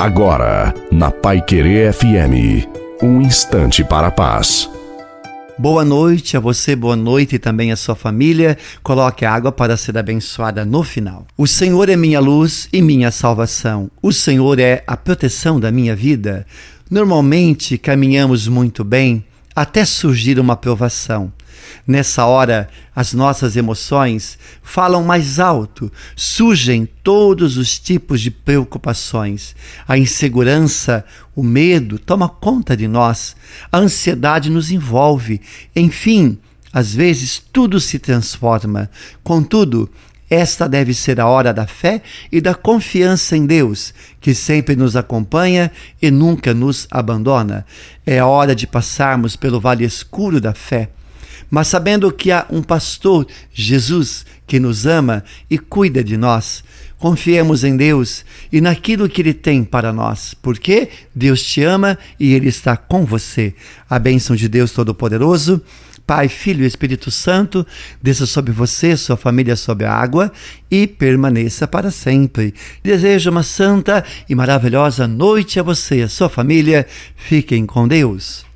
Agora, na Pai Querer FM, um instante para a paz. Boa noite a você, boa noite e também a sua família. Coloque a água para ser abençoada no final. O Senhor é minha luz e minha salvação. O Senhor é a proteção da minha vida. Normalmente caminhamos muito bem até surgir uma provação. Nessa hora, as nossas emoções falam mais alto, surgem todos os tipos de preocupações. A insegurança, o medo toma conta de nós, a ansiedade nos envolve. Enfim, às vezes tudo se transforma. Contudo, esta deve ser a hora da fé e da confiança em Deus, que sempre nos acompanha e nunca nos abandona. É a hora de passarmos pelo vale escuro da fé mas sabendo que há um pastor, Jesus, que nos ama e cuida de nós. Confiemos em Deus e naquilo que Ele tem para nós, porque Deus te ama e Ele está com você. A bênção de Deus Todo-Poderoso, Pai, Filho e Espírito Santo, desça sobre você, sua família, sobre a água e permaneça para sempre. Desejo uma santa e maravilhosa noite a você e a sua família. Fiquem com Deus.